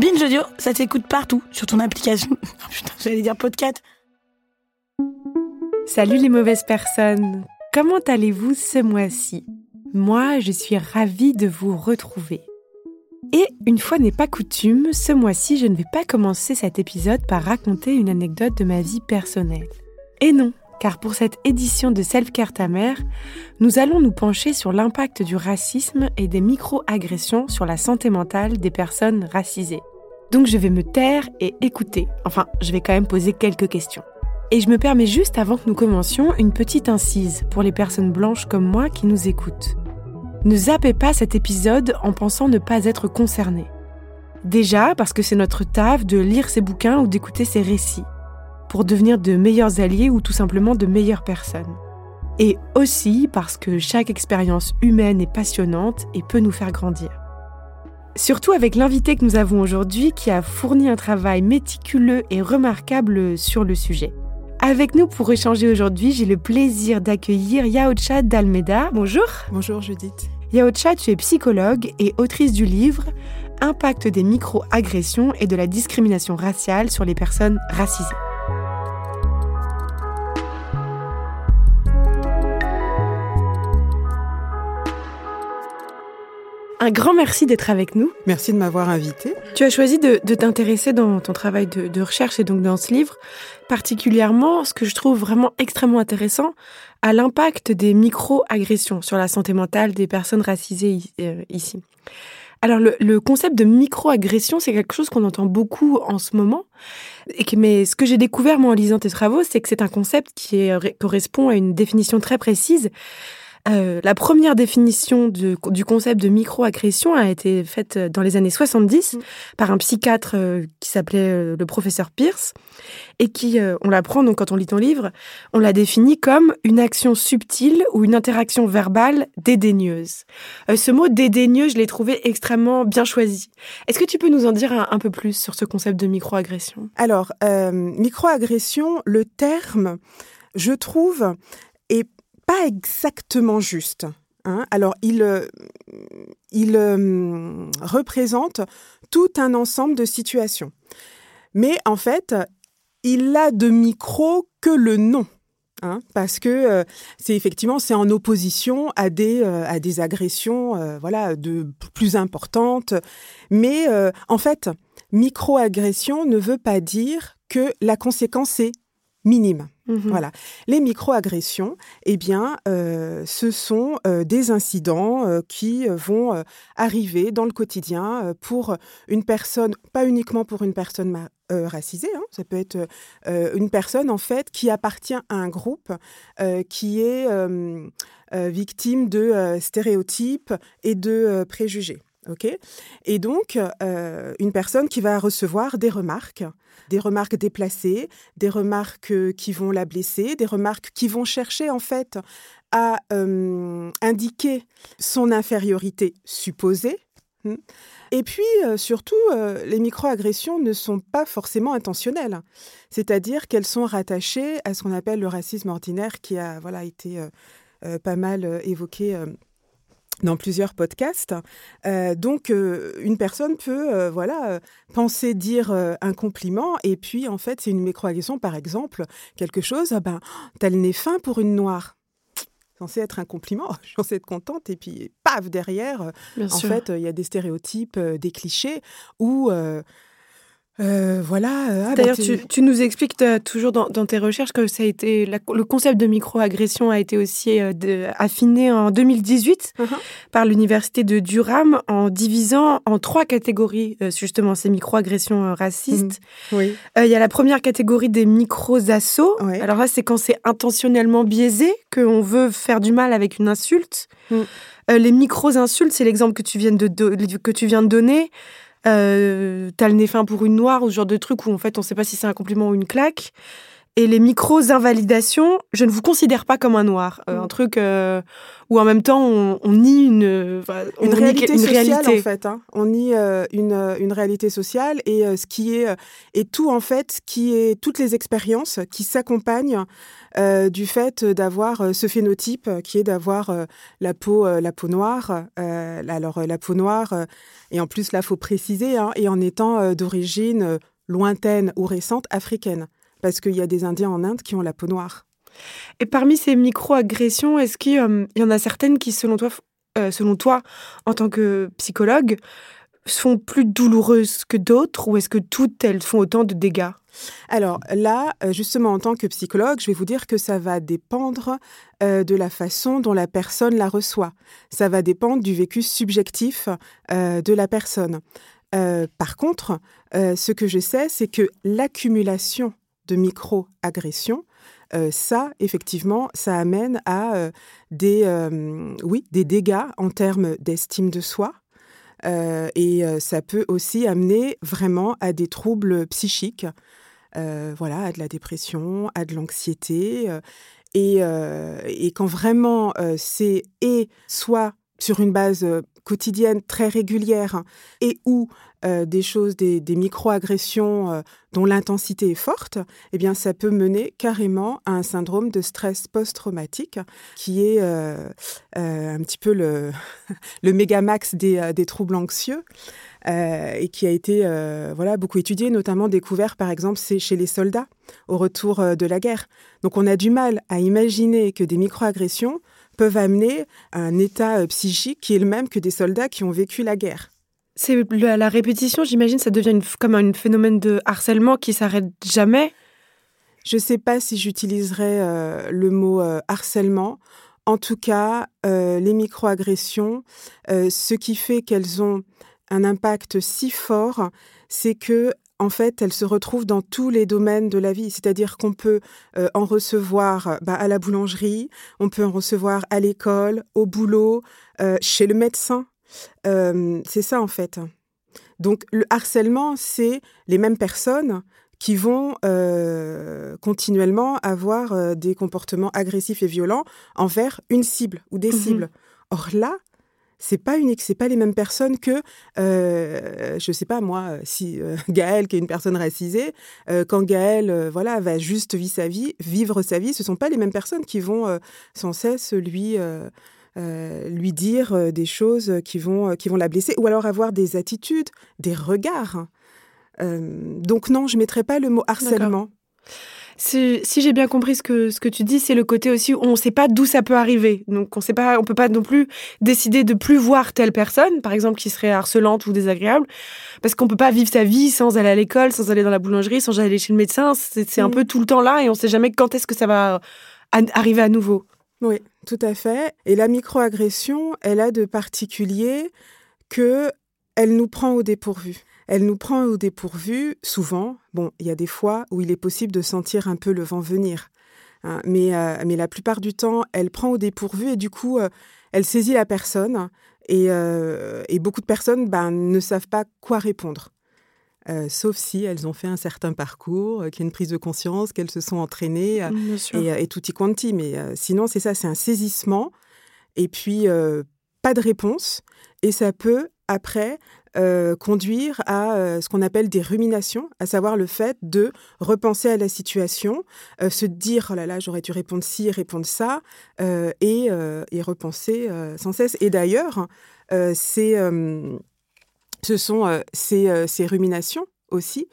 Binge Audio, ça s'écoute partout sur ton application. Oh putain, j'allais dire podcast. Salut les mauvaises personnes. Comment allez-vous ce mois-ci? Moi, je suis ravie de vous retrouver. Et une fois n'est pas coutume, ce mois-ci, je ne vais pas commencer cet épisode par raconter une anecdote de ma vie personnelle. Et non, car pour cette édition de Self-Care Ta Mère, nous allons nous pencher sur l'impact du racisme et des micro-agressions sur la santé mentale des personnes racisées. Donc je vais me taire et écouter. Enfin, je vais quand même poser quelques questions. Et je me permets juste avant que nous commencions une petite incise pour les personnes blanches comme moi qui nous écoutent. Ne zappez pas cet épisode en pensant ne pas être concerné. Déjà parce que c'est notre taf de lire ces bouquins ou d'écouter ces récits, pour devenir de meilleurs alliés ou tout simplement de meilleures personnes. Et aussi parce que chaque expérience humaine est passionnante et peut nous faire grandir. Surtout avec l'invité que nous avons aujourd'hui qui a fourni un travail méticuleux et remarquable sur le sujet. Avec nous pour échanger aujourd'hui, j'ai le plaisir d'accueillir Yaocha Dalmeda. Bonjour. Bonjour Judith. Yaocha, tu es psychologue et autrice du livre Impact des micro-agressions et de la discrimination raciale sur les personnes racisées. Un grand merci d'être avec nous. Merci de m'avoir invité. Tu as choisi de, de t'intéresser dans ton travail de, de, recherche et donc dans ce livre, particulièrement ce que je trouve vraiment extrêmement intéressant, à l'impact des micro-agressions sur la santé mentale des personnes racisées euh, ici. Alors le, le concept de micro-agression, c'est quelque chose qu'on entend beaucoup en ce moment. Et que, mais ce que j'ai découvert moi en lisant tes travaux, c'est que c'est un concept qui est, correspond à une définition très précise euh, la première définition du, du concept de microagression a été faite dans les années 70 mmh. par un psychiatre euh, qui s'appelait euh, le professeur Pierce et qui, euh, on l'apprend donc quand on lit ton livre, on l'a définit comme une action subtile ou une interaction verbale dédaigneuse. Euh, ce mot dédaigneux, je l'ai trouvé extrêmement bien choisi. Est-ce que tu peux nous en dire un, un peu plus sur ce concept de microagression? Alors, euh, microagression, le terme, je trouve, est pas exactement juste. Hein. Alors, il, euh, il euh, représente tout un ensemble de situations. Mais en fait, il a de micro que le nom. Hein, parce que euh, c'est effectivement c'est en opposition à des à des agressions voilà de plus importantes mais en fait microagression ne veut pas dire que la conséquence est minime. Mmh. Voilà. Les microagressions, eh bien, euh, ce sont euh, des incidents euh, qui vont arriver dans le quotidien pour une personne, pas uniquement pour une personne racisée, hein, ça peut être une personne en fait qui appartient à un groupe qui est victime de stéréotypes et de préjugés. Ok Et donc, euh, une personne qui va recevoir des remarques, des remarques déplacées, des remarques euh, qui vont la blesser, des remarques qui vont chercher en fait à euh, indiquer son infériorité supposée. Hmm. Et puis, surtout, les microagressions ne sont pas forcément intentionnelles. C'est-à-dire qu'elles sont rattachées à ce qu'on appelle le racisme ordinaire qui a voilà, été pas mal évoqué dans plusieurs podcasts. Euh, donc, euh, une personne peut, euh, voilà, penser dire un compliment et puis, en fait, c'est une microagression, par exemple, quelque chose, ah ben, t'as le nez fin pour une noire. Censé être un compliment, je suis censée être contente, et puis, paf, derrière, Bien en sûr. fait, il y a des stéréotypes, des clichés, où Euh, voilà. euh, ah, bah, D'ailleurs, tu, tu nous expliques toujours dans, dans tes recherches que ça a été la- le concept de microagression a été aussi euh, de- affiné en 2018 Mhm. par l'université de Durham en divisant en trois catégories euh, justement ces microagressions racistes. Oui. Euh, Il y a la première catégorie des micro-assauts. Ouais. Alors là, c'est quand c'est intentionnellement biaisé, qu'on veut faire du mal avec une insulte. Mm. Les micros-insultes, c'est l'exemple que, tu viens de que tu viens de donner. Euh, T'as le nez fin pour une noire ou ce genre de truc où en fait on sait pas si c'est un compliment ou une claque. Et les micros-invalidations, je ne vous considère pas comme un noir. Euh, Mm. Un truc euh, où en même temps on, on nie une, enfin, on Une réalité une sociale, réalité. en fait. hein. On nie euh, une, une réalité sociale et ce qui est... et tout, en fait, qui est toutes les expériences qui s'accompagnent du fait d'avoir ce phénotype qui est d'avoir la peau la peau noire alors la peau noire et en plus là faut préciser hein, et en étant d'origine lointaine ou récente africaine parce qu'il y a des Indiens en Inde qui ont la peau noire Et parmi ces micro-agressions, est-ce qu'il euh, y en a certaines qui, selon toi, euh, selon toi, en tant que psychologue, sont plus douloureuses que d'autres ou est-ce que toutes elles font autant de dégâts? Alors là, euh, justement, en tant que psychologue, je vais vous dire que ça va dépendre de la façon dont la personne la reçoit. Ça va dépendre du vécu subjectif de la personne. Par contre, ce que je sais, c'est que l'accumulation de micro-agressions, euh, ça, effectivement, ça amène à euh, des, euh, oui, des dégâts en termes d'estime de soi, et ça peut aussi amener vraiment à des troubles psychiques, voilà, à de la dépression, à de l'anxiété. et, et quand vraiment c'est et soit sur une base quotidienne très régulière et ou euh, des choses, des, des micro-agressions euh, dont l'intensité est forte, eh bien ça peut mener carrément à un syndrome de stress post-traumatique qui est euh, un petit peu le, le méga max des troubles anxieux euh, et qui a été euh, voilà beaucoup étudié, notamment découvert par exemple chez les soldats au retour euh, de la guerre. Donc on a du mal à imaginer que des microagressions peuvent amener à un état psychique qui est le même que des soldats qui ont vécu la guerre. C'est la, la répétition, j'imagine, ça devient une- comme un phénomène de harcèlement qui s'arrête jamais. Je ne sais pas si j'utiliserais euh, le mot euh, harcèlement. En tout cas, euh, les microagressions, ce qui fait qu'elles ont un impact si fort, c'est que en fait, elles se retrouvent dans tous les domaines de la vie. C'est-à-dire qu'on peut euh, en recevoir bah, à la boulangerie, on peut en recevoir à l'école, au boulot, euh, chez le médecin. Euh, c'est ça en fait. Donc le harcèlement, c'est les mêmes personnes qui vont continuellement avoir des comportements agressifs et violents envers une cible ou des Mhm. cibles. Or là, c'est pas unique, c'est pas les mêmes personnes que, euh, je sais pas moi, si euh, Gaël, qui est une personne racisée, euh, quand Gaël, euh, voilà, va juste vivre sa vie, vivre sa vie, ce sont pas les mêmes personnes qui vont euh, sans cesse lui lui dire des choses qui vont, qui vont la blesser, ou alors avoir des attitudes, des regards. Donc non, je ne mettrai pas le mot harcèlement. Si, si j'ai bien compris ce que, ce que tu dis, c'est le côté aussi où on ne sait pas d'où ça peut arriver. Donc on on peut pas non plus décider de plus voir telle personne, par exemple, qui serait harcelante ou désagréable, parce qu'on peut pas vivre sa vie sans aller à l'école, sans aller dans la boulangerie, sans aller chez le médecin. C'est un Mm. peu tout le temps là et on sait jamais quand est-ce que ça va arriver à nouveau. Oui, tout à fait. Et la microagression, elle a de particulier que elle nous prend au dépourvu. Elle nous prend au dépourvu souvent. Bon, il y a des fois où il est possible de sentir un peu le vent venir. hein, mais, euh, mais la plupart du temps, elle prend au dépourvu et du coup, euh, elle saisit la personne. Et, euh, et beaucoup de personnes ben, ne savent pas quoi répondre. Euh, sauf si elles ont fait un certain parcours, euh, qu'il y a une prise de conscience, qu'elles se sont entraînées. euh, et, et tutti quanti. Mais sinon, c'est ça, c'est un saisissement et puis pas de réponse. Et ça peut, après, euh, conduire à euh, ce qu'on appelle des ruminations, à savoir le fait de repenser à la situation, euh, se dire, oh là là, j'aurais dû répondre ci, répondre ça, et, repenser sans cesse. Et d'ailleurs, ce sont ces ruminations aussi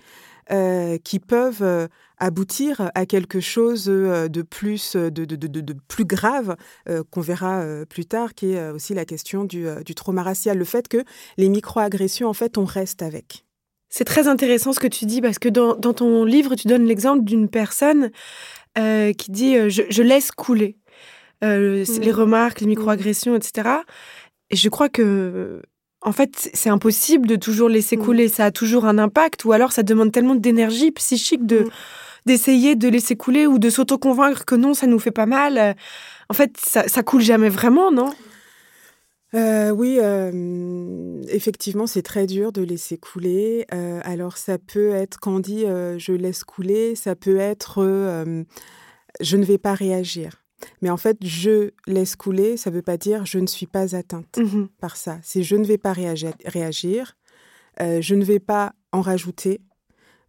euh, qui peuvent euh, aboutir à quelque chose euh, de plus, de, de, de, de plus grave euh, qu'on verra plus tard, qui est aussi la question du, du trauma racial, le fait que les micro-agressions, en fait, on reste avec. C'est très intéressant ce que tu dis parce que dans, ton livre, tu donnes l'exemple d'une personne euh, qui dit je, laisse couler mmh. les remarques, les microagressions, etc. Et je crois que en fait, c'est impossible de toujours laisser mmh. couler. Ça a toujours un impact, ou alors ça demande tellement d'énergie psychique de mmh. d'essayer de laisser couler ou de s'auto-convaincre que non, ça nous fait pas mal. En fait, ça, ça coule jamais vraiment, non? Euh, oui, euh, effectivement, c'est très dur de laisser couler. Euh, alors, ça peut être, quand on dit je laisse couler, ça peut être je ne vais pas réagir. Mais en fait, je laisse couler, ça ne veut pas dire je ne suis pas atteinte mmh par ça. C'est je ne vais pas réagir, je ne vais pas en rajouter,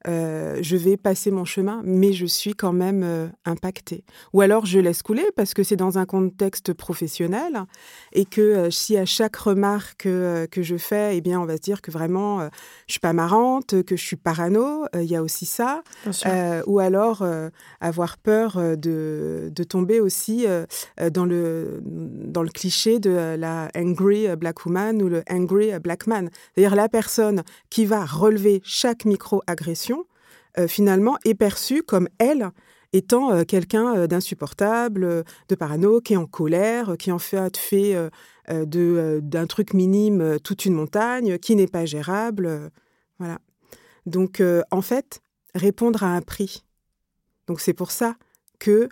euh, je vais passer mon chemin, mais je suis quand même euh, impactée. Ou alors je laisse couler parce que c'est dans un contexte professionnel et que euh, si à chaque remarque que je fais, eh bien, on va se dire que vraiment je suis pas marrante, que je suis parano, il y a aussi ça. ou alors avoir peur de, de tomber aussi dans, le, dans le cliché de la angry black woman ou le angry black man. C'est-à-dire la personne qui va relever chaque micro-agression finalement est perçue comme elle étant euh, quelqu'un euh, d'insupportable, de parano, qui est en colère, qui en fait fait d'un truc minime toute une montagne, qui n'est pas gérable. voilà. Donc, en fait, répondre à un prix. Donc, c'est pour ça que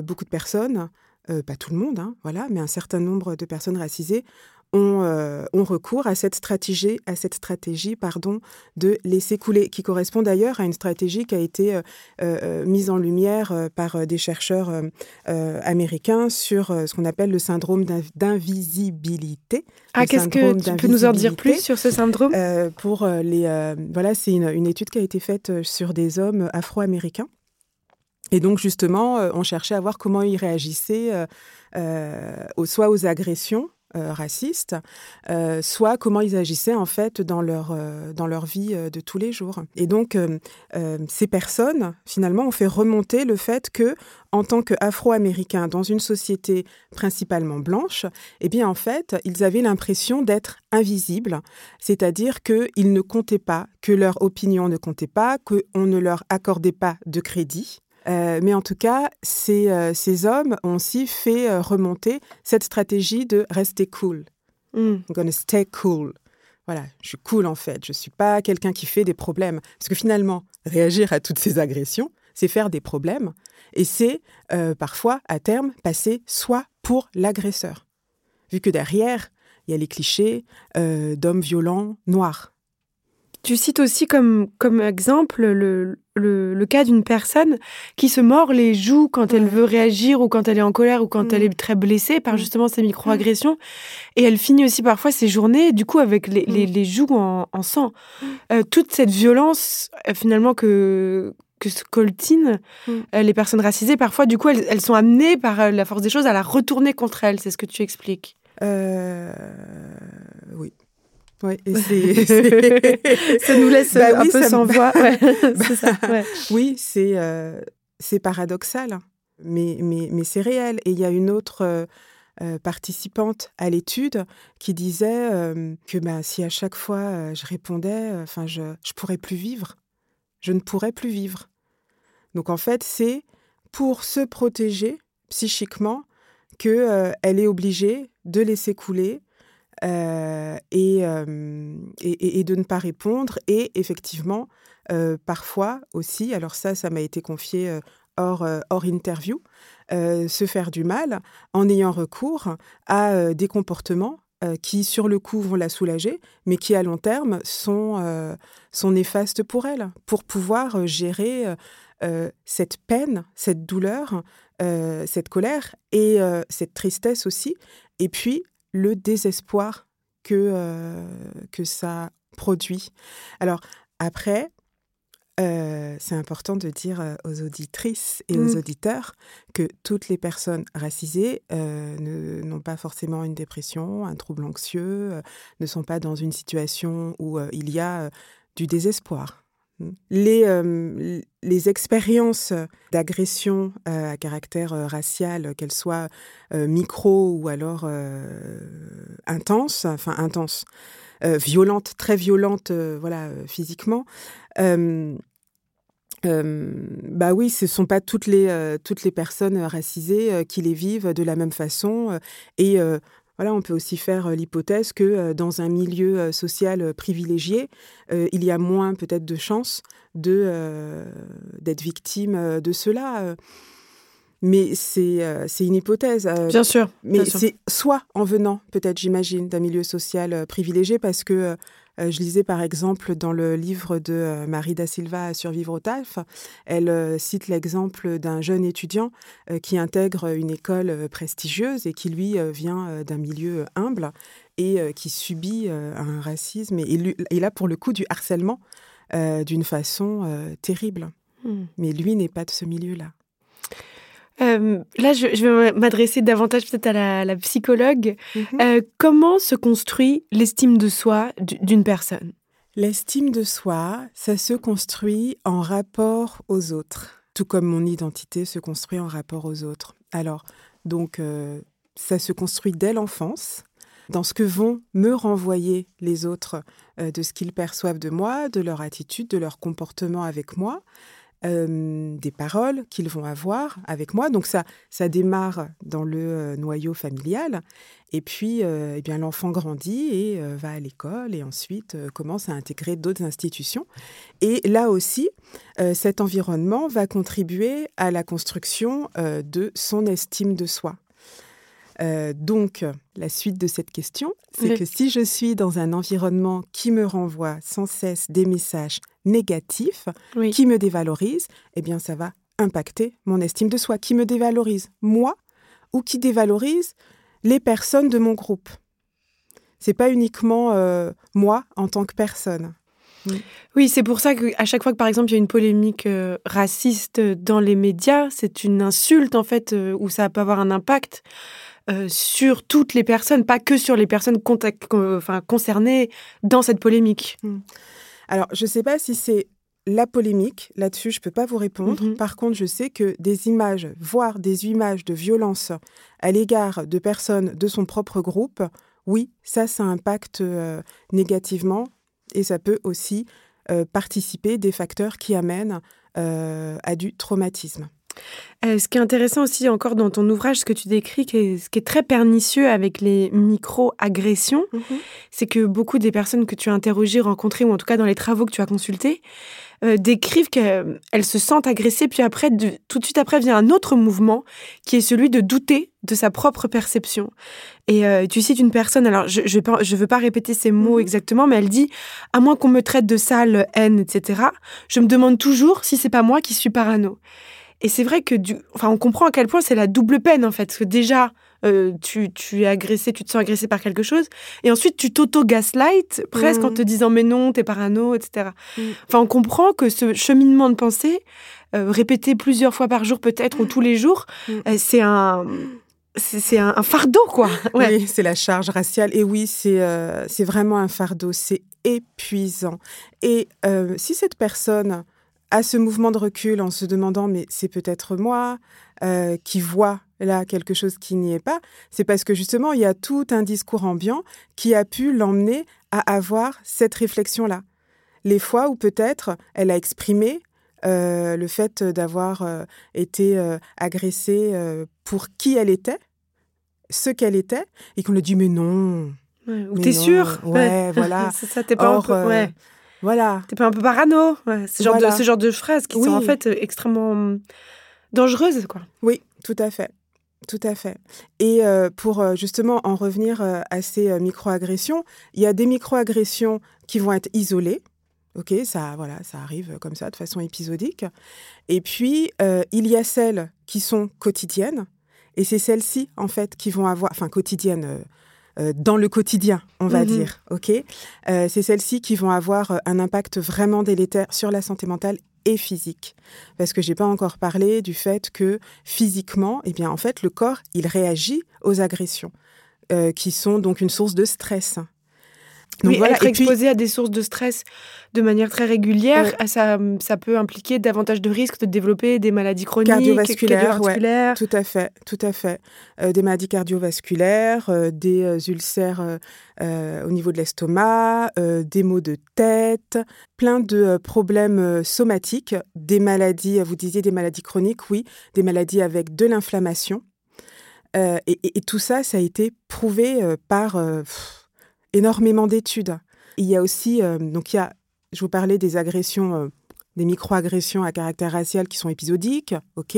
beaucoup de personnes, pas tout le monde, hein, voilà, mais un certain nombre de personnes racisées euh, ont, recours à cette stratégie, à cette stratégie pardon, de laisser couler, qui correspond d'ailleurs à une stratégie qui a été euh, euh, mise en lumière par des chercheurs américains sur ce qu'on appelle le syndrome d'invisibilité. Ah, qu'est-ce que tu peux nous en dire plus sur ce syndrome? Pour les, voilà, c'est une, une, étude qui a été faite sur des hommes afro-américains. Et donc justement, on cherchait à voir comment ils réagissaient soit aux agressions euh, racistes, euh, soit comment ils agissaient en fait dans leur, euh, dans leur vie de tous les jours. Et donc, ces personnes, finalement, ont fait remonter le fait que, en tant qu'Afro-Américains dans une société principalement blanche, eh bien, en fait, ils avaient l'impression d'être invisibles, c'est-à-dire qu'ils ne comptaient pas, que leur opinion ne comptait pas, qu'on ne leur accordait pas de crédit. Euh, mais en tout cas, ces, euh, ces, hommes ont aussi fait euh, remonter cette stratégie de rester cool. Mm. I'm gonna stay cool. Voilà, je suis cool en fait. Je ne suis pas quelqu'un qui fait des problèmes. Parce que finalement, réagir à toutes ces agressions, c'est faire des problèmes. Et c'est parfois, à terme, passer soit pour l'agresseur. Vu que derrière, il y a les clichés d'hommes violents noirs. Tu cites aussi comme, comme exemple le, le, cas d'une personne qui se mord les joues quand elle veut réagir ou quand elle est en colère ou quand elle est mm. très blessée par mm. justement ces micro-agressions. Et elle finit aussi parfois ses journées, du coup, avec les, les, mm. joues en, sang. Euh, toute cette violence, euh, finalement, que, que se coltinent euh, les personnes racisées, parfois, du coup, elles, elles, sont amenées par la force des choses à la retourner contre elles. C'est ce que tu expliques? Oui. Oui, ça nous laisse bah un peu sans voix. Oui, c'est euh, c'est paradoxal, mais, mais, mais c'est réel. Et il y a une autre euh, euh, participante à l'étude qui disait que bah, si à chaque fois je répondais, enfin je ne pourrais plus vivre. Je ne pourrais plus vivre. Donc en fait, c'est pour se protéger psychiquement qu'elle est obligée de laisser couler euh, euh, et, et, de ne pas répondre. Et effectivement, euh, parfois aussi, alors ça, ça m'a été confié hors, hors interview, se faire du mal en ayant recours à des comportements qui, sur le coup, vont la soulager, mais qui, à long terme, sont, sont néfastes pour elle, pour pouvoir gérer cette peine, cette douleur, cette colère et cette tristesse aussi. Et puis, le désespoir que, euh, que ça produit. Alors, après, euh, c'est important de dire euh, aux auditrices et aux mmh. auditeurs que toutes les personnes racisées n'ont pas forcément une dépression, un trouble anxieux, ne sont pas dans une situation où il y a du désespoir. Les, euh, les expériences d'agression euh, à caractère euh, racial, qu'elles soient micro ou alors intenses, enfin intenses, violente, très violente, voilà, physiquement. bah oui, ce sont pas toutes les toutes les personnes racisées qui les vivent de la même façon et voilà, on peut aussi faire l'hypothèse que dans un milieu social privilégié, il y a moins peut-être de chances de d'être victime de cela. Mais c'est une hypothèse. bien sûr. Mais c'est soit en venant, peut-être, j'imagine, d'un milieu social privilégié, parce que euh, je lisais par exemple dans le livre de euh, Marie da Silva Survivre au TAF, elle euh, cite l'exemple d'un jeune étudiant qui intègre une école prestigieuse et qui lui vient d'un milieu humble et qui subit un racisme et, et, là pour le coup du harcèlement d'une façon terrible. Hmm. Mais lui n'est pas de ce milieu-là. Euh, là, je, vais m'adresser davantage peut-être à la, psychologue. Mhm. Euh, comment se construit l'estime de soi d'une personne? L'estime de soi, ça se construit en rapport aux autres, tout comme mon identité se construit en rapport aux autres. Alors, donc, euh, ça se construit dès l'enfance, dans ce que vont me renvoyer les autres de ce qu'ils perçoivent de moi, de leur attitude, de leur comportement avec moi des paroles qu'ils vont avoir avec moi. Donc ça, ça démarre dans le noyau familial. Et puis, eh bien, l'enfant grandit et va à l'école et ensuite commence à intégrer d'autres institutions. Et là aussi, cet environnement va contribuer à la construction de son estime de soi. Euh, donc, la suite de cette question, c'est que si je suis dans un environnement qui me renvoie sans cesse des messages négatifs, qui me dévalorisent, eh bien, ça va impacter mon estime de soi, qui me dévalorise moi ou qui dévalorise les personnes de mon groupe. C'est pas uniquement euh, moi en tant que personne. Oui, c'est pour ça qu'à chaque fois que, par exemple, il y a une polémique euh, raciste dans les médias, c'est une insulte, en fait, où ça peut avoir un impact. Euh, sur toutes les personnes, pas que sur les personnes enfin, concernées dans cette polémique. Hmm. Alors, je ne sais pas si c'est la polémique, là-dessus, je ne peux pas vous répondre. Mhm. Par contre, je sais que des images, voire des images de violence à l'égard de personnes de son propre groupe, oui, ça, ça impacte euh, négativement et ça peut aussi euh, participer des facteurs qui amènent à du traumatisme. Euh, ce qui est intéressant aussi encore dans ton ouvrage, ce que tu décris, ce qui est très pernicieux avec les micro-agressions, mhm. c'est que beaucoup des personnes que tu as interrogées, rencontrées, ou en tout cas dans les travaux que tu as consultés, euh, décrivent qu'elles se sentent agressées, puis après, tout de suite après, vient un autre mouvement qui est celui de douter de sa propre perception. Et euh, tu cites une personne, alors je ne je veux pas répéter ces mots mhm. exactement, mais elle dit À moins qu'on me traite de sale, haine, etc., je me demande toujours si c'est pas moi qui suis parano. Et c'est vrai que, du, enfin, on comprend à quel point c'est la double peine, en fait. Parce que déjà, euh, tu, tu, es agressé, tu te sens agressé par quelque chose. Et ensuite, tu t'auto-gaslight, presque en mmh. te disant, mais non, t'es parano, etc. Mmh. Enfin, on comprend que ce cheminement de pensée, euh, répété plusieurs fois par jour, peut-être, ou tous les jours, mmh. euh, c'est un c'est un, fardeau, quoi. Oui, c'est la charge raciale. Et oui, c'est c'est vraiment un fardeau. C'est épuisant. Et si cette personne à ce mouvement de recul en se demandant mais c'est peut-être moi euh, qui vois là quelque chose qui n'y est pas, c'est parce que justement il y a tout un discours ambiant qui a pu l'emmener à avoir cette réflexion-là. Les fois où peut-être elle a exprimé euh, le fait d'avoir euh, été agressée pour qui elle était, ce qu'elle était, et qu'on lui dit mais non. ou t'es sûr Ouais, voilà. ça, t'es pas un peu... ouais. Voilà. T'es pas un peu parano ce, genre de, ce genre de phrases qui sont en fait euh, extrêmement hum, dangereuses, quoi. Oui, tout à fait. Tout à fait. Et euh, pour euh, justement en revenir à ces microagressions, il y a des microagressions qui vont être isolées. Ok, ça, voilà, ça arrive comme ça de façon épisodique. Et puis il y a celles qui sont quotidiennes, et c'est celles-ci en fait qui vont avoir, enfin quotidiennes euh, dans le quotidien, on va mhm. dire. Ok, euh, c'est celles-ci qui vont avoir euh, un impact vraiment délétère sur la santé mentale et physique. Parce que j'ai pas encore parlé du fait que physiquement, eh bien en fait, le corps il réagit aux agressions, qui sont donc une source de stress. Donc voilà. Être exposé à des sources de stress de manière très régulière, ça, ça peut impliquer davantage de risques de développer des maladies chroniques, cardiovasculaires. tout à fait, tout à fait. Euh, des maladies cardiovasculaires, euh, des euh, ulcères au niveau de l'estomac, des maux de tête, plein de problèmes somatiques, des maladies, vous disiez des maladies chroniques, oui, des maladies avec de l'inflammation. Et, tout ça, ça a été prouvé par énormément d'études. Il y a aussi, euh, donc il y a, je vous parlais des agressions, euh, des micro-agressions à caractère racial qui sont épisodiques, ok,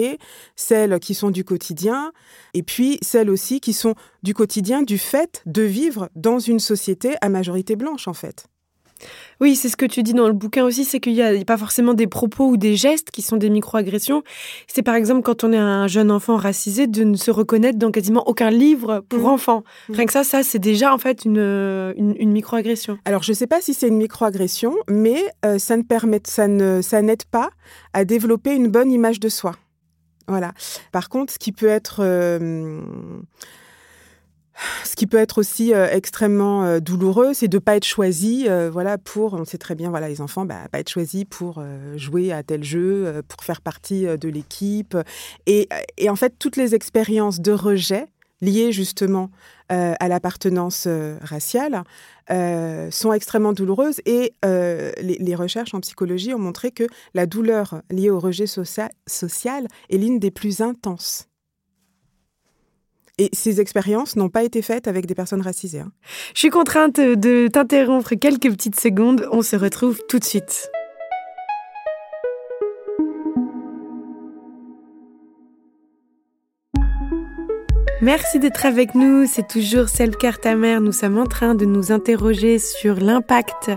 celles qui sont du quotidien, et puis celles aussi qui sont du quotidien du fait de vivre dans une société à majorité blanche en fait. Oui, c'est ce que tu dis dans le bouquin aussi, c'est qu'il n'y a pas forcément des propos ou des gestes qui sont des micro-agressions. C'est par exemple quand on est un jeune enfant racisé de ne se reconnaître dans quasiment aucun livre pour mmh. enfants. Mmh. Rien que ça, ça c'est déjà en fait une, une, micro-agression. Alors je ne sais pas si c'est une micro-agression, mais euh, ça ne permet, ça ne, ça n'aide pas à développer une bonne image de soi. Voilà. Par contre, ce qui peut être euh, ce qui peut être aussi euh, extrêmement euh, douloureux, c'est de ne pas être choisi, euh, voilà, pour, on sait très bien, voilà, les enfants, bah, pas être choisi pour jouer à tel jeu, pour faire partie de l'équipe. Et, en fait, toutes les expériences de rejet liées justement à l'appartenance raciale sont extrêmement douloureuses. Et les, recherches en psychologie ont montré que la douleur liée au rejet social est l'une des plus intenses. Et ces expériences n'ont pas été faites avec des personnes racisées. Hein. Je suis contrainte de t'interrompre quelques petites secondes. On se retrouve tout de suite. Merci d'être avec nous. C'est toujours Self-Care. Nous sommes en train de nous interroger sur l'impact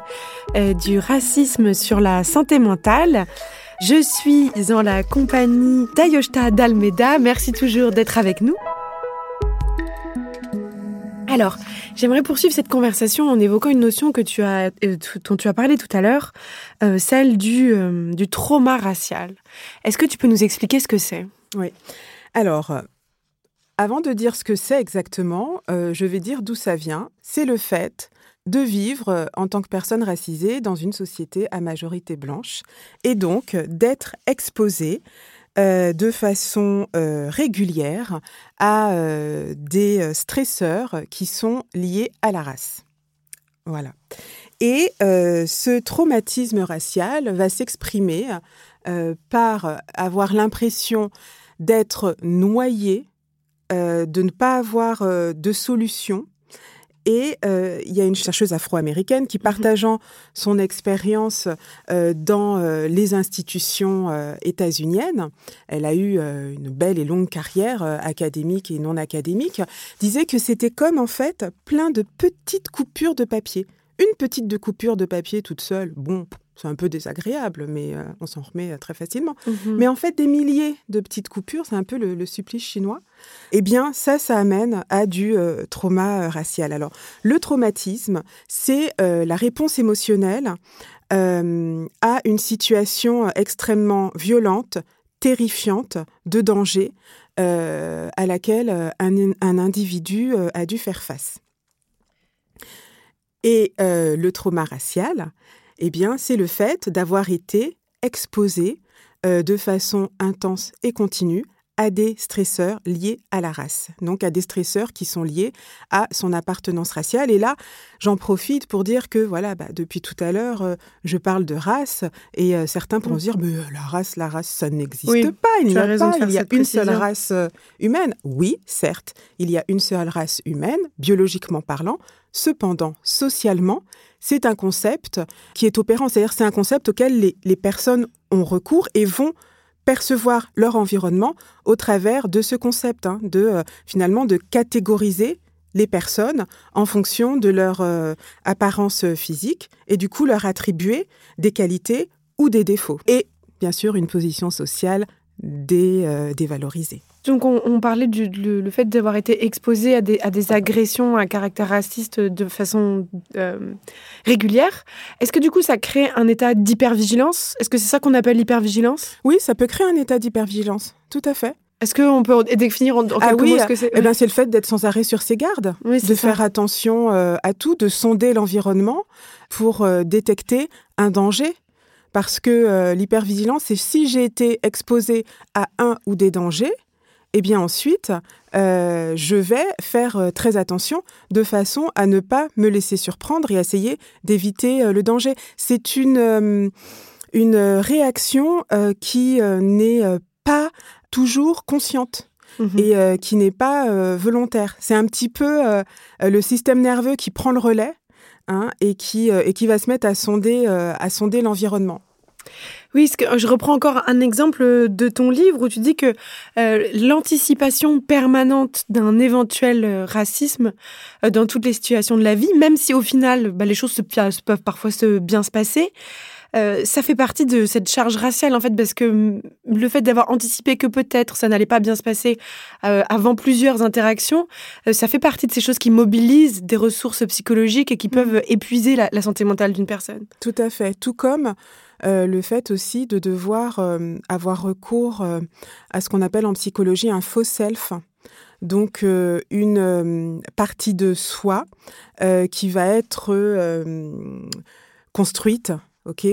euh, du racisme sur la santé mentale. Je suis en la compagnie d'Ayoshta Dalmeda. Merci toujours d'être avec nous. Alors, j'aimerais poursuivre cette conversation en évoquant une notion que tu as, euh, dont tu as parlé tout à l'heure, euh, celle du, euh, du trauma racial. Est-ce que tu peux nous expliquer ce que c'est? Oui. Alors, avant de dire ce que c'est exactement, je vais dire d'où ça vient. C'est le fait de vivre en tant que personne racisée dans une société à majorité blanche et donc d'être exposé euh, de façon euh, régulière à euh, des stresseurs qui sont liés à la race. Voilà. Et ce traumatisme racial va s'exprimer par avoir l'impression d'être noyé, de ne pas avoir de solution et euh, il y a une chercheuse afro-américaine qui, mhm. partageant son expérience euh, dans euh, les institutions états-uniennes, elle a eu une belle et longue carrière académique et non académique, disait que c'était comme en fait plein de petites coupures de papier. Une petite de coupure de papier toute seule, bon, c'est un peu désagréable, mais euh, on s'en remet euh, très facilement. Mhm. Mais en fait, des milliers de petites coupures, c'est un peu le, supplice chinois. Eh bien, ça, ça amène à du euh, trauma racial. Alors, le traumatisme, c'est la réponse émotionnelle à une situation extrêmement violente, terrifiante, de danger, à laquelle un individu a dû faire face. Et le trauma racial, eh bien, c'est le fait d'avoir été exposé euh, de façon intense et continue à des stresseurs liés à la race, donc à des stresseurs qui sont liés à son appartenance raciale. Et là, j'en profite pour dire que, voilà, bah, depuis tout à l'heure, euh, je parle de race, et euh, certains pourront se dire, mais la race, la race, ça n'existe pas, il n'y a pas, il y a une seule race humaine. Oui, certes, il y a une seule race humaine, biologiquement parlant, cependant, socialement, c'est un concept qui est opérant, c'est-à-dire c'est un concept auquel les, personnes ont recours et vont percevoir leur environnement au travers de ce concept, hein, de euh, finalement de catégoriser les personnes en fonction de leur euh, apparence physique et du coup leur attribuer des qualités ou des défauts. Et bien sûr une position sociale euh, dévalorisée. Donc on, parlait du le, fait d'avoir été exposé à des, à des, agressions à caractère raciste de façon euh, régulière. Est-ce que du coup ça crée un état d'hypervigilance? Est-ce que c'est ça qu'on appelle l'hypervigilance? Oui, ça peut créer un état d'hypervigilance, tout à fait. Est-ce qu'on peut définir en, ah quelques oui, mots ce que c'est? eh ben, C'est le fait d'être sans arrêt sur ses gardes, de faire attention euh, à tout, de sonder l'environnement pour euh, détecter un danger. Parce que euh, l'hypervigilance, c'est si j'ai été exposé à un ou des dangers, eh bien ensuite, je vais faire très attention de façon à ne pas me laisser surprendre et essayer d'éviter le danger. C'est une, une réaction qui n'est pas toujours consciente. Mhm. et euh, qui n'est pas euh, volontaire. C'est un petit peu euh, le système nerveux qui prend le relais hein, et, qui, et qui va se mettre à sonder, à sonder l'environnement. Oui, que je reprends encore un exemple de ton livre où tu dis que l'anticipation permanente d'un éventuel racisme dans toutes les situations de la vie, même si au final bah, les choses peuvent parfois se bien se passer, euh, ça fait partie de cette charge raciale, en fait, parce que mm, le fait d'avoir anticipé que peut-être ça n'allait pas bien se passer euh, avant plusieurs interactions, euh, ça fait partie de ces choses qui mobilisent des ressources psychologiques et qui mmh. peuvent épuiser la, santé mentale d'une personne. Tout à fait. Tout comme le fait aussi de devoir avoir recours à ce qu'on appelle en psychologie un faux self. Donc une partie de soi qui va être construite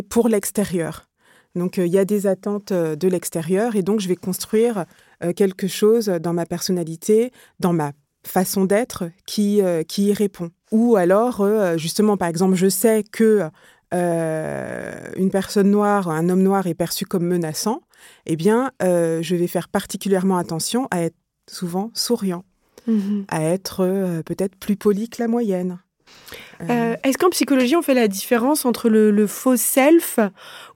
pour l'extérieur. Donc euh, il y a des attentes euh, de l'extérieur et donc je vais construire euh, quelque chose dans ma personnalité, dans ma façon d'être qui, qui y répond. Ou alors, justement, par exemple, je sais que une personne noire, un homme noir est perçu comme menaçant, eh bien, je vais faire particulièrement attention à être souvent souriant, mmh à être peut-être plus poli que la moyenne. Euh, est-ce qu'en psychologie, on fait la différence entre le, faux self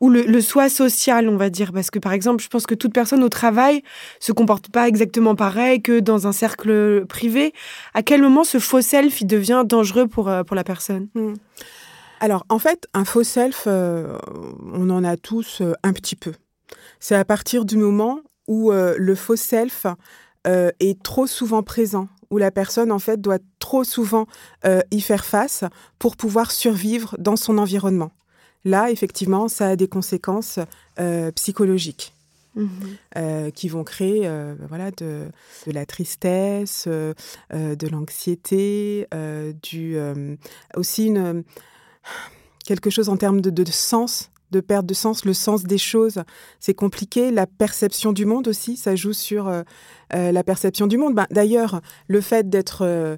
ou le, soi social, on va dire? Parce que, par exemple, je pense que toute personne au travail se comporte pas exactement pareil que dans un cercle privé. À quel moment ce faux self il devient dangereux pour, euh, pour la personne? Hmm. Alors, en fait, un faux self, euh, on en a tous un petit peu. C'est à partir du moment où le faux self est trop souvent présent où la personne en fait doit trop souvent euh, y faire face pour pouvoir survivre dans son environnement. Là, effectivement, ça a des conséquences euh, psychologiques. Mhm. Euh, qui vont créer voilà, de, de, la tristesse, de l'anxiété, du, aussi une, quelque chose en termes de, sens de perte de sens, le sens des choses, c'est compliqué. La perception du monde aussi, ça joue sur euh, euh, la perception du monde. Ben, D'ailleurs, le fait d'être euh,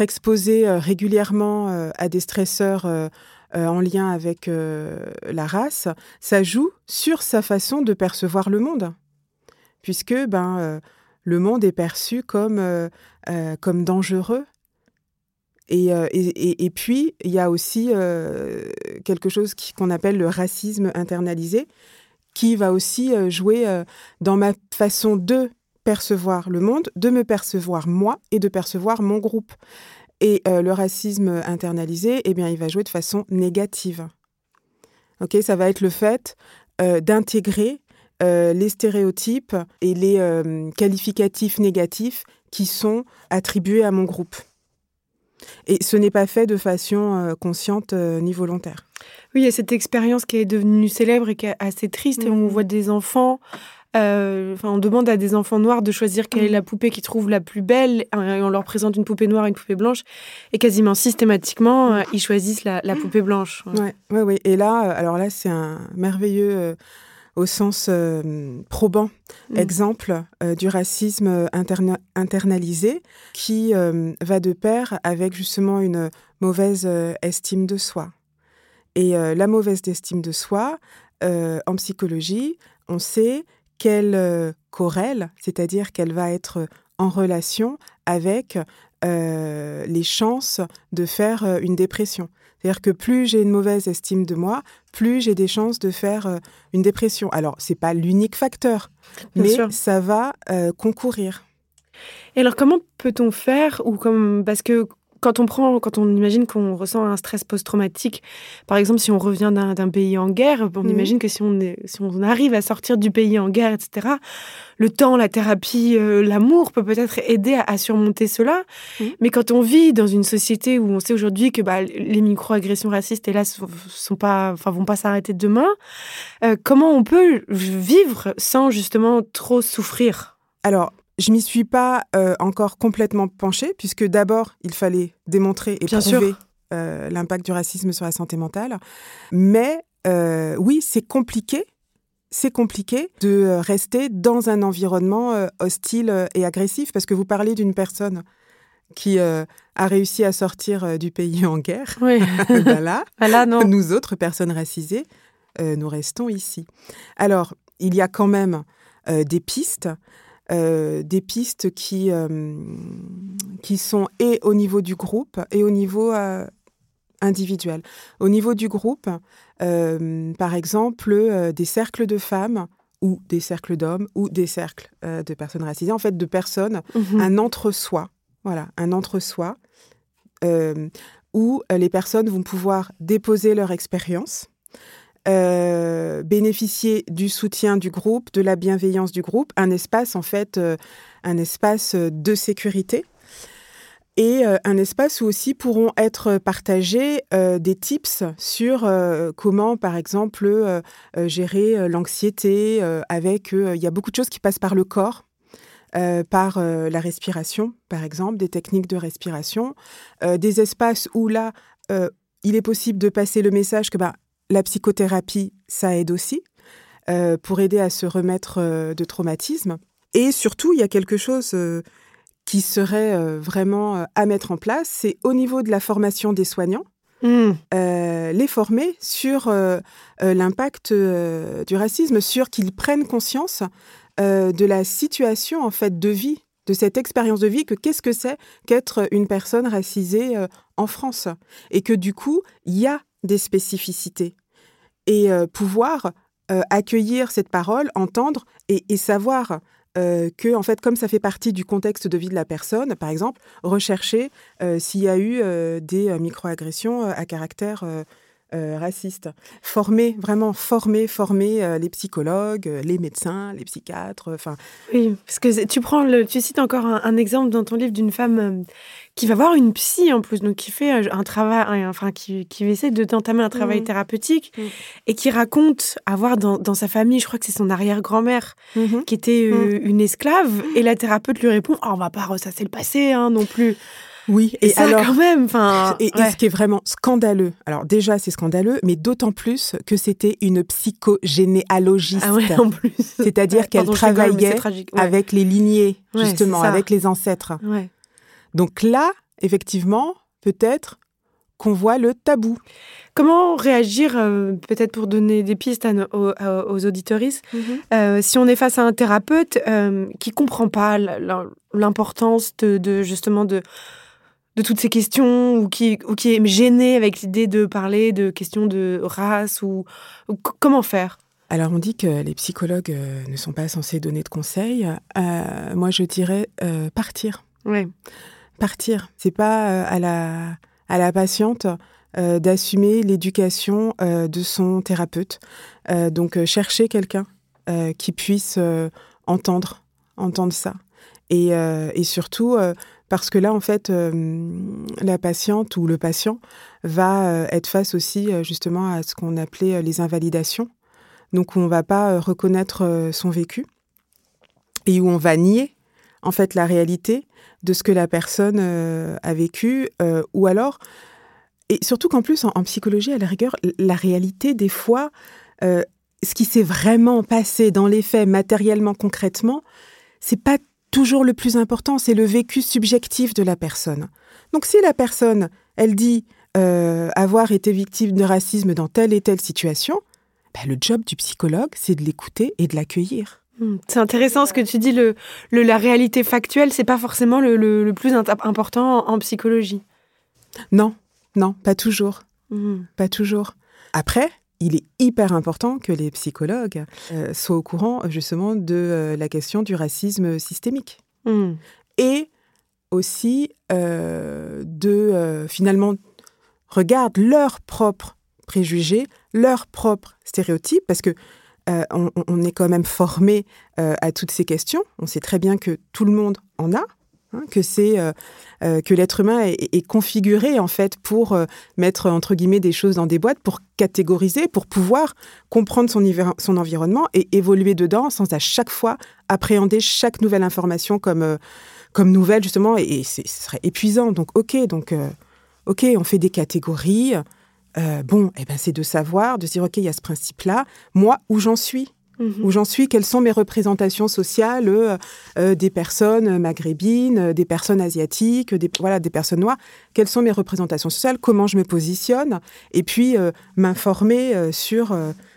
exposé régulièrement à des stresseurs en lien avec la race, ça joue sur sa façon de percevoir le monde, puisque ben le monde est perçu comme comme dangereux euh, et, puis, il y a aussi euh, quelque chose qu'on appelle le racisme internalisé, qui va aussi euh, jouer dans ma façon de percevoir le monde, de me percevoir moi et de percevoir mon groupe. Et le racisme internalisé, eh bien, il va jouer de façon négative. Ok, ça va être le fait d'intégrer les stéréotypes et les qualificatifs négatifs qui sont attribués à mon groupe. Et ce n'est pas fait de façon euh, consciente euh, ni volontaire. Oui, il y a cette expérience qui est devenue célèbre et qui est assez triste. Et on mhm. voit des enfants euh, enfin, on demande à des enfants noirs de choisir quelle est la poupée qu'ils trouvent la plus belle. Et on leur présente une poupée noire et une poupée blanche. Et quasiment systématiquement, ils choisissent la, poupée blanche. Oui, ouais, ouais. Et là, alors là, c'est un merveilleux au sens euh, probant mm. exemple euh, du racisme internalisé qui euh, va de pair avec justement une mauvaise estime de soi. Et la mauvaise estime de soi, en psychologie, on sait qu'elle corrèle, c'est-à-dire qu'elle va être en relation avec les chances de faire une dépression. C'est-à-dire que plus j'ai une mauvaise estime de moi, plus j'ai des chances de faire euh, une dépression. Alors, c'est pas l'unique facteur, mais ça va euh, concourir. Et alors, comment peut-on faire ou comme parce que quand on prend, quand on imagine qu'on ressent un stress post-traumatique, par exemple, si on revient d'un pays en guerre, on mhm. imagine que si on, est, si on arrive à sortir du pays en guerre, etc., le temps, la thérapie, euh, l'amour peut peut-être aider à, surmonter cela. Mais quand on vit dans une société où on sait aujourd'hui que bah, les micro-agressions racistes, hélas, sont pas, enfin, vont pas s'arrêter demain, euh, comment on peut vivre sans justement trop souffrir? Alors, je m'y suis pas encore complètement penchée, puisque d'abord, il fallait démontrer et prouver l'impact du racisme sur la santé mentale. Mais oui, c'est compliqué c'est compliqué de rester dans un environnement hostile et agressif parce que vous parlez d'une personne qui euh, a réussi à sortir euh, du pays en guerre. Oui. voilà. voilà non. Nous autres personnes racisées, euh, nous restons ici. Alors, il y a quand même des pistes, des pistes qui, qui sont et au niveau du groupe et au niveau individuel. Au niveau du groupe, par exemple, des cercles de femmes ou des cercles d'hommes ou des cercles de personnes racisées, en fait de personnes, mhm. un entre-soi voilà, un entre-soi euh, où euh, les personnes vont pouvoir déposer leur expérience, euh, bénéficier du soutien du groupe, de la bienveillance du groupe, un espace en fait, un espace de sécurité et un espace où aussi pourront être partagés des tips sur comment, par exemple, gérer l'anxiété avec... il y a beaucoup de choses qui passent par le corps. Euh, par euh, la respiration, par exemple, des techniques de respiration, euh, des espaces où là, il est possible de passer le message que bah, la psychothérapie, ça aide aussi pour aider à se remettre de traumatisme. Et surtout, il y a quelque chose qui serait vraiment à mettre en place, c'est au niveau de la formation des soignants. Mmh. les former sur l'impact du racisme, sur qu'ils prennent conscience euh, de la situation en fait de vie, de cette expérience de vie, que qu'est-ce que c'est qu'être une personne racisée euh, en France, et que du coup il y a des spécificités, et euh, pouvoir accueillir cette parole, entendre et, savoir que, en fait, comme ça fait partie du contexte de vie de la personne, par exemple, rechercher s'il y a eu des microagressions à caractère euh, raciste. Former, vraiment former, former euh, les psychologues, euh, les médecins, les psychiatres. Enfin. Oui, parce que tu prends le, tu cites encore un, exemple dans ton livre d'une femme qui va voir une psy en plus, donc qui fait un travail, enfin qui, qui essaie de d'entamer un travail mmh. thérapeutique mmh. et qui raconte avoir dans, dans, sa famille, je crois que c'est son arrière-grand-mère mmh. qui était une esclave et la thérapeute lui répond, oh, on va pas ressasser le passé hein, non plus. Oui, et, alors quand même, enfin, et, ce qui est vraiment scandaleux. Alors déjà, c'est scandaleux, mais d'autant plus que c'était une psychogénéalogiste. Ah ouais, en plus. C'est-à-dire qu'elle travaillait avec les lignées, justement, avec les ancêtres. Donc là, effectivement, peut-être qu'on voit le tabou. Comment réagir, euh, peut-être pour donner des pistes aux, aux, auditoristes, mhm. euh, si on est face à un thérapeute euh, qui comprend pas l'importance de, justement de de toutes ces questions ou qui, ou qui est gêné avec l'idée de parler de questions de race ou, comment faire? Alors on dit que les psychologues euh, ne sont pas censés donner de conseils. Euh, moi je dirais euh, partir. Oui. Partir. C'est pas à la à la patiente d'assumer l'éducation de son thérapeute. donc chercher quelqu'un qui puisse entendre entendre ça et, et surtout parce que là, en fait, euh, la patiente ou le patient va euh, être face aussi euh, justement à ce qu'on appelait les invalidations. Donc, on ne va pas reconnaître son vécu et où on va nier en fait la réalité de ce que la personne a vécu ou alors et surtout qu'en plus en, psychologie à la rigueur la réalité des fois ce qui s'est vraiment passé dans les faits matériellement concrètement c'est pas toujours le plus important, c'est le vécu subjectif de la personne. Donc si la personne, elle dit euh, avoir été victime de racisme dans telle et telle situation, ben, le job du psychologue, c'est de l'écouter et de l'accueillir. Hmm. C'est intéressant ce que tu dis, le, la réalité factuelle, c'est pas forcément le, plus important en, psychologie. Non, non, pas toujours. Hmm. Pas toujours. Après, il est hyper important que les psychologues euh, soient au courant justement de euh, la question du racisme systémique. Hmm. Et aussi euh, de finalement regardent leurs propres préjugés, leurs propres stéréotypes, parce que on, est quand même formé à toutes ces questions. On sait très bien que tout le monde en a. hein, que c'est euh, que l'être humain est, configuré en fait pour mettre entre guillemets des choses dans des boîtes, pour catégoriser, pour pouvoir comprendre son, environnement et évoluer dedans sans à chaque fois appréhender chaque nouvelle information comme comme nouvelle justement et, ce serait épuisant. Donc ok, donc ok, on fait des catégories. bon, eh ben c'est de savoir, de dire ok, il y a ce principe-là. Moi, où j'en suis? Mhm. où j'en suis, quelles sont mes représentations sociales euh, euh, des personnes maghrébines, euh, des personnes asiatiques, des, voilà, des personnes noires, quelles sont mes représentations sociales, comment je me positionne, et puis m'informer sur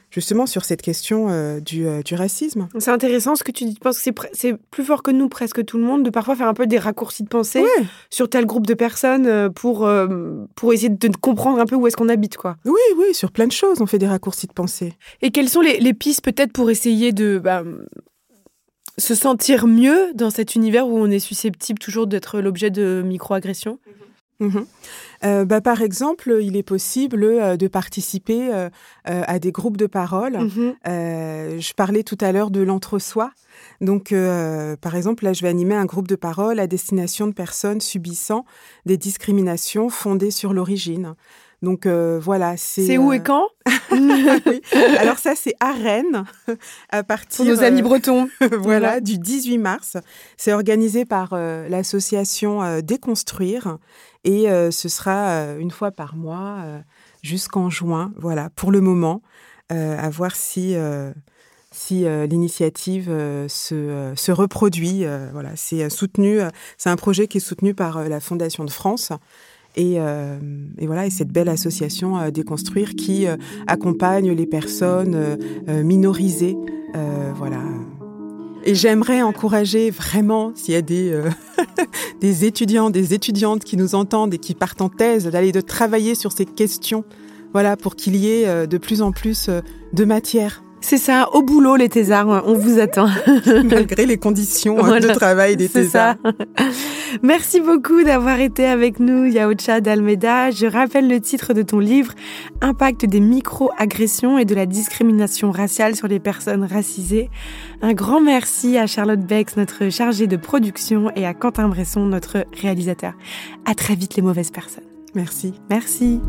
justement sur cette question euh, du, euh, du, racisme. C'est intéressant ce que tu dis. Je pense que c'est plus fort que nous, presque tout le monde, de parfois faire un peu des raccourcis de pensée sur tel groupe de personnes euh, pour, pour essayer de comprendre un peu où est-ce qu'on habite. quoi. Oui, oui, sur plein de choses, on fait des raccourcis de pensée. Et quelles sont les, les pistes peut-être pour essayer de... Bah, se sentir mieux dans cet univers où on est susceptible toujours d'être l'objet de microagressions? Mhm. Euh, bah, par exemple, il est possible euh, de participer euh, à des groupes de parole. Mhm. je parlais tout à l'heure de l'entre-soi. Donc, par exemple, là, je vais animer un groupe de parole à destination de personnes subissant des discriminations fondées sur l'origine. Donc voilà, c'est. C'est où et quand Alors ça, c'est à Rennes, à partir. Pour nos amis bretons. voilà, du 18 mars. C'est organisé par l'association Déconstruire et euh, ce sera euh, une fois par mois euh, jusqu'en juin. Voilà, pour le moment, à voir si si l'initiative se, se, reproduit. voilà, c'est soutenu. c'est un projet qui est soutenu par la Fondation de France. Et, et, voilà, et cette belle association Déconstruire qui accompagne les personnes minorisées, voilà, et j'aimerais encourager vraiment, s'il y a des, euh, des étudiants, des étudiantes qui nous entendent et qui partent en thèse, d'aller de travailler sur ces questions, voilà, pour qu'il y ait euh, de plus en plus euh, de matière c'est ça, au boulot les thésards, on vous attend. Malgré les conditions hein, de travail des thésards. Ça. Merci beaucoup d'avoir été avec nous, Yaocha d'Almeida. Je rappelle le titre de ton livre, Impact des micro-agressions et de la discrimination raciale sur les personnes racisées. Un grand merci à Charlotte Bex, notre chargée de production, et à Quentin Bresson, notre réalisateur. À très vite les mauvaises personnes. Merci. Merci.